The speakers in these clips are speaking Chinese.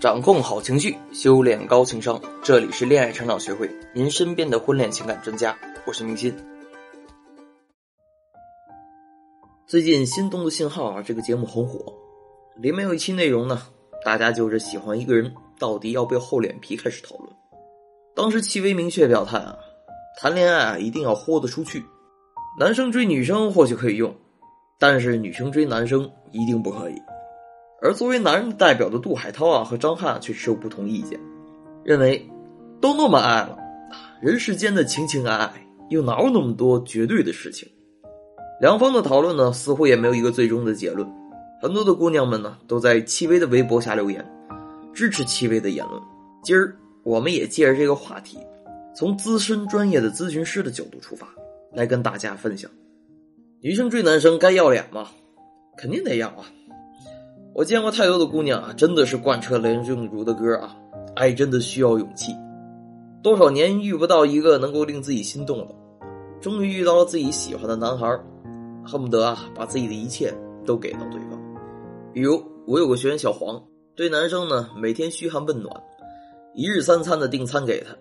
掌控好情绪，修炼高情商。这里是恋爱成长学会，您身边的婚恋情感专家。我是明心。最近《心动的信号》啊，这个节目很火，里面有一期内容呢，大家就是喜欢一个人到底要不要厚脸皮开始讨论。当时戚薇明确表态啊，谈恋爱啊一定要豁得出去。男生追女生或许可以用，但是女生追男生一定不可以。而作为男人代表的杜海涛啊和张翰却持有不同意见，认为都那么爱了，人世间的情情爱爱又哪有那么多绝对的事情？两方的讨论呢，似乎也没有一个最终的结论。很多的姑娘们呢，都在戚薇的微博下留言，支持戚薇的言论。今儿我们也借着这个话题，从资深专业的咨询师的角度出发，来跟大家分享：女生追男生该要脸吗？肯定得要啊！我见过太多的姑娘啊，真的是贯彻梁静茹的歌啊，爱真的需要勇气。多少年遇不到一个能够令自己心动的，终于遇到了自己喜欢的男孩，恨不得啊把自己的一切都给到对方。比如我有个学员小黄，对男生呢每天嘘寒问暖，一日三餐的订餐给他，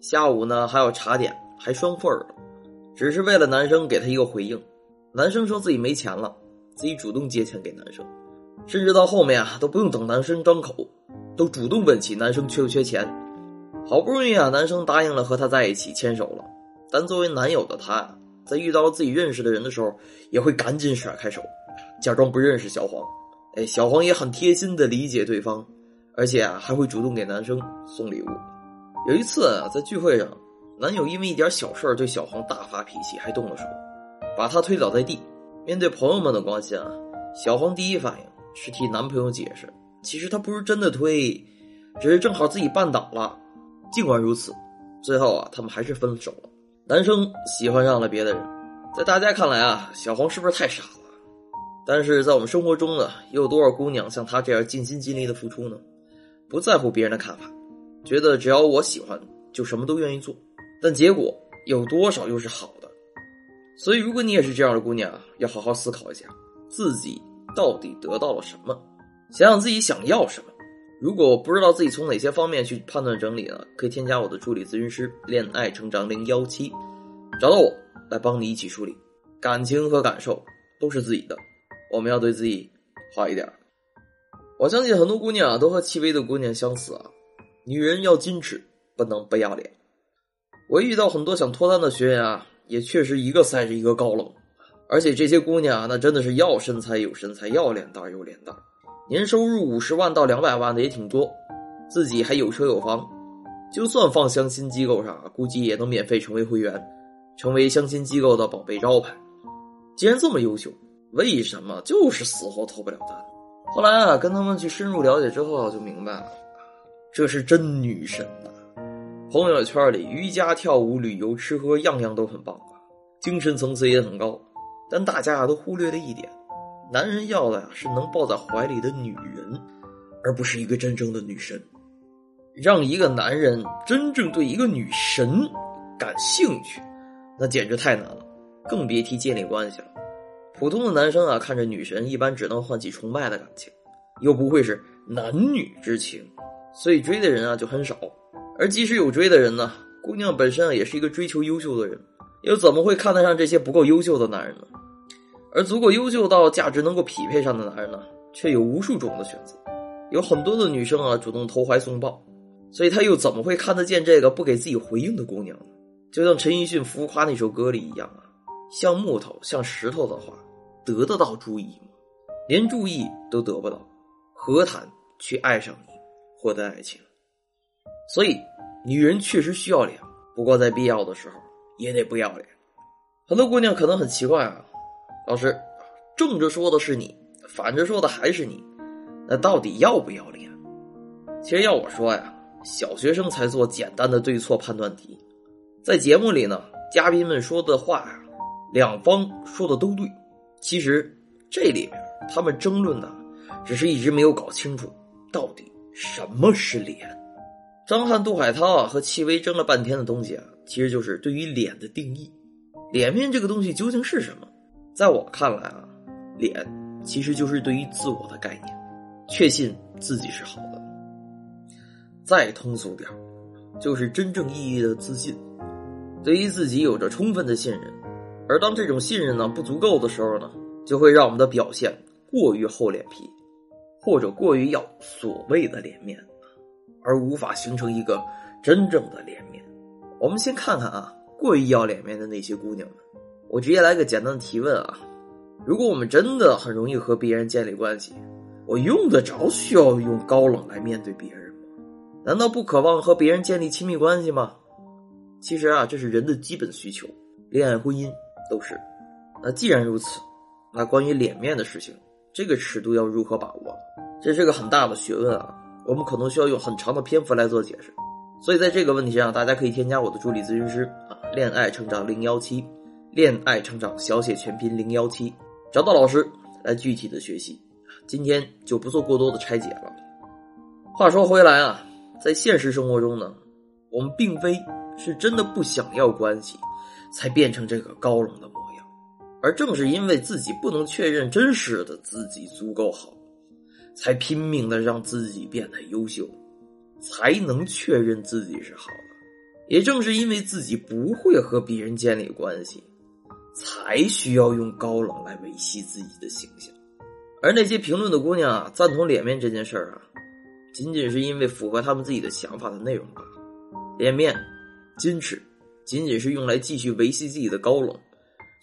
下午呢还有茶点，还双份儿，只是为了男生给他一个回应。男生说自己没钱了，自己主动借钱给男生。甚至到后面啊，都不用等男生张口，都主动问起男生缺不缺钱。好不容易啊，男生答应了和他在一起牵手了，但作为男友的他，在遇到了自己认识的人的时候，也会赶紧甩开手，假装不认识小黄。哎，小黄也很贴心的理解对方，而且啊，还会主动给男生送礼物。有一次啊，在聚会上，男友因为一点小事对小黄大发脾气，还动了手，把他推倒在地。面对朋友们的关心啊，小黄第一反应。是替男朋友解释，其实他不是真的推，只是正好自己绊倒了。尽管如此，最后啊，他们还是分手了。男生喜欢上了别的人，在大家看来啊，小黄是不是太傻了？但是在我们生活中呢，又有多少姑娘像他这样尽心尽力的付出呢？不在乎别人的看法，觉得只要我喜欢，就什么都愿意做。但结果有多少又是好的？所以，如果你也是这样的姑娘，要好好思考一下自己。到底得到了什么？想想自己想要什么。如果不知道自己从哪些方面去判断整理呢？可以添加我的助理咨询师“恋爱成长零幺七”，找到我来帮你一起梳理。感情和感受都是自己的，我们要对自己好一点。我相信很多姑娘啊，都和戚薇的姑娘相似啊。女人要矜持，不能不要脸。我遇到很多想脱单的学员啊，也确实一个赛着一个高冷。而且这些姑娘那真的是要身材有身材，要脸蛋有脸蛋，年收入五十万到两百万的也挺多，自己还有车有房，就算放相亲机构上，估计也能免费成为会员，成为相亲机构的宝贝招牌。既然这么优秀，为什么就是死活脱不了单？后来啊，跟他们去深入了解之后，就明白了，这是真女神呐！朋友圈里瑜伽、跳舞、旅游、吃喝，样样都很棒啊，精神层次也很高。但大家啊都忽略了一点，男人要的呀是能抱在怀里的女人，而不是一个真正的女神。让一个男人真正对一个女神感兴趣，那简直太难了，更别提建立关系了。普通的男生啊，看着女神一般只能唤起崇拜的感情，又不会是男女之情，所以追的人啊就很少。而即使有追的人呢，姑娘本身啊也是一个追求优秀的人。又怎么会看得上这些不够优秀的男人呢？而足够优秀到价值能够匹配上的男人呢，却有无数种的选择。有很多的女生啊，主动投怀送抱，所以他又怎么会看得见这个不给自己回应的姑娘呢？就像陈奕迅浮夸那首歌里一样啊，像木头像石头的话，得得到注意吗？连注意都得不到，何谈去爱上你，获得爱情？所以，女人确实需要脸，不过在必要的时候。也得不要脸，很多姑娘可能很奇怪啊，老师，正着说的是你，反着说的还是你，那到底要不要脸？其实要我说呀，小学生才做简单的对错判断题，在节目里呢，嘉宾们说的话呀，两方说的都对，其实这里面他们争论的，只是一直没有搞清楚到底什么是脸。张翰、杜海涛啊和戚薇争了半天的东西啊。其实就是对于脸的定义，脸面这个东西究竟是什么？在我看来啊，脸其实就是对于自我的概念，确信自己是好的。再通俗点就是真正意义的自信，对于自己有着充分的信任。而当这种信任呢不足够的时候呢，就会让我们的表现过于厚脸皮，或者过于要所谓的脸面，而无法形成一个真正的脸面。我们先看看啊，过于要脸面的那些姑娘们，我直接来个简单的提问啊：如果我们真的很容易和别人建立关系，我用得着需要用高冷来面对别人吗？难道不渴望和别人建立亲密关系吗？其实啊，这是人的基本需求，恋爱、婚姻。都是，那既然如此，那关于脸面的事情，这个尺度要如何把握？这是个很大的学问啊！我们可能需要用很长的篇幅来做解释。所以在这个问题上，大家可以添加我的助理咨询师啊，恋爱成长零幺七，恋爱成长小写全拼零幺七，找到老师来具体的学习。今天就不做过多的拆解了。话说回来啊，在现实生活中呢，我们并非是真的不想要关系。才变成这个高冷的模样，而正是因为自己不能确认真实的自己足够好，才拼命的让自己变得优秀，才能确认自己是好的。也正是因为自己不会和别人建立关系，才需要用高冷来维系自己的形象。而那些评论的姑娘啊，赞同脸面这件事儿啊，仅仅是因为符合他们自己的想法的内容罢了。脸面，矜持。仅仅是用来继续维系自己的高冷，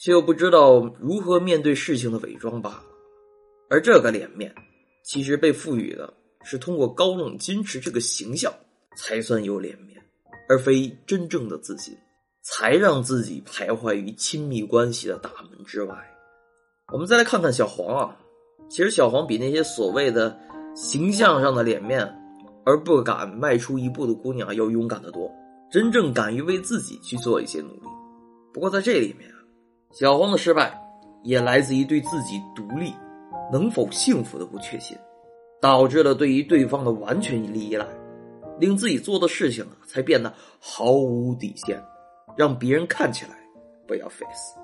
却又不知道如何面对事情的伪装罢了。而这个脸面，其实被赋予的是通过高冷矜持这个形象才算有脸面，而非真正的自信，才让自己徘徊于亲密关系的大门之外。我们再来看看小黄啊，其实小黄比那些所谓的形象上的脸面而不敢迈出一步的姑娘要勇敢的多。真正敢于为自己去做一些努力，不过在这里面啊，小黄的失败也来自于对自己独立能否幸福的不确信，导致了对于对方的完全依赖，令自己做的事情啊才变得毫无底线，让别人看起来不要 face。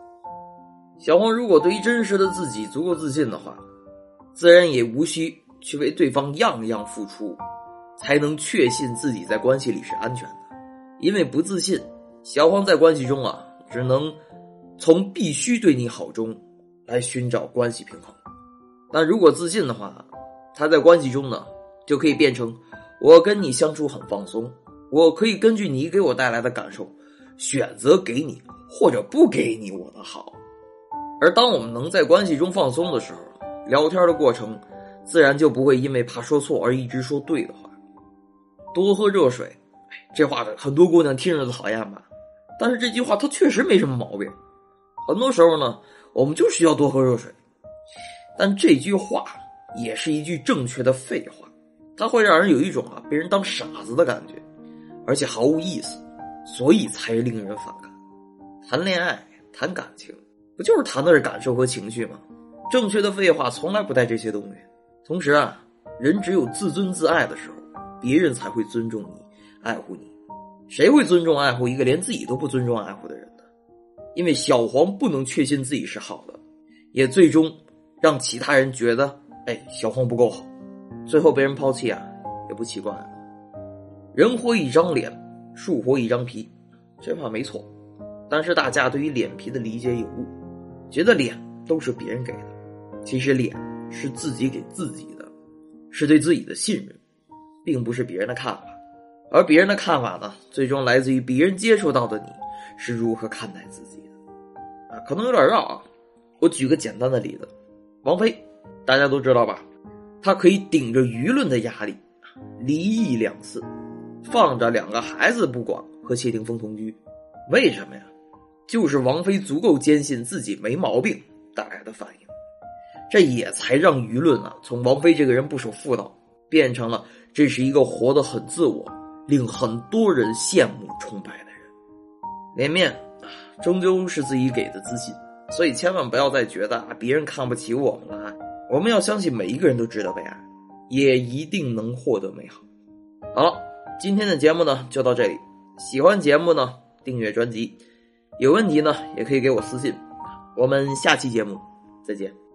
小黄如果对于真实的自己足够自信的话，自然也无需去为对方样样付出，才能确信自己在关系里是安全的。因为不自信，小黄在关系中啊，只能从必须对你好中来寻找关系平衡。但如果自信的话，他在关系中呢，就可以变成我跟你相处很放松，我可以根据你给我带来的感受，选择给你或者不给你我的好。而当我们能在关系中放松的时候，聊天的过程自然就不会因为怕说错而一直说对的话。多喝热水。这话很多姑娘听着都讨厌吧，但是这句话它确实没什么毛病。很多时候呢，我们就需要多喝热水。但这句话也是一句正确的废话，它会让人有一种啊被人当傻子的感觉，而且毫无意思，所以才令人反感。谈恋爱、谈感情，不就是谈的是感受和情绪吗？正确的废话从来不带这些东西。同时啊，人只有自尊自爱的时候，别人才会尊重你。爱护你，谁会尊重爱护一个连自己都不尊重爱护的人呢？因为小黄不能确信自己是好的，也最终让其他人觉得，哎，小黄不够好，最后被人抛弃啊，也不奇怪。人活一张脸，树活一张皮，这话没错。但是大家对于脸皮的理解有误，觉得脸都是别人给的，其实脸是自己给自己的，是对自己的信任，并不是别人的看法。而别人的看法呢，最终来自于别人接触到的你是如何看待自己的，啊，可能有点绕啊。我举个简单的例子，王菲，大家都知道吧？他可以顶着舆论的压力，离异两次，放着两个孩子不管和谢霆锋同居，为什么呀？就是王菲足够坚信自己没毛病带来的反应，这也才让舆论啊，从王菲这个人不守妇道，变成了这是一个活得很自我。令很多人羡慕崇拜的人，脸面啊，终究是自己给的自信，所以千万不要再觉得啊别人看不起我们了啊。我们要相信每一个人都值得被爱，也一定能获得美好。好了，今天的节目呢就到这里。喜欢节目呢，订阅专辑。有问题呢，也可以给我私信。我们下期节目再见。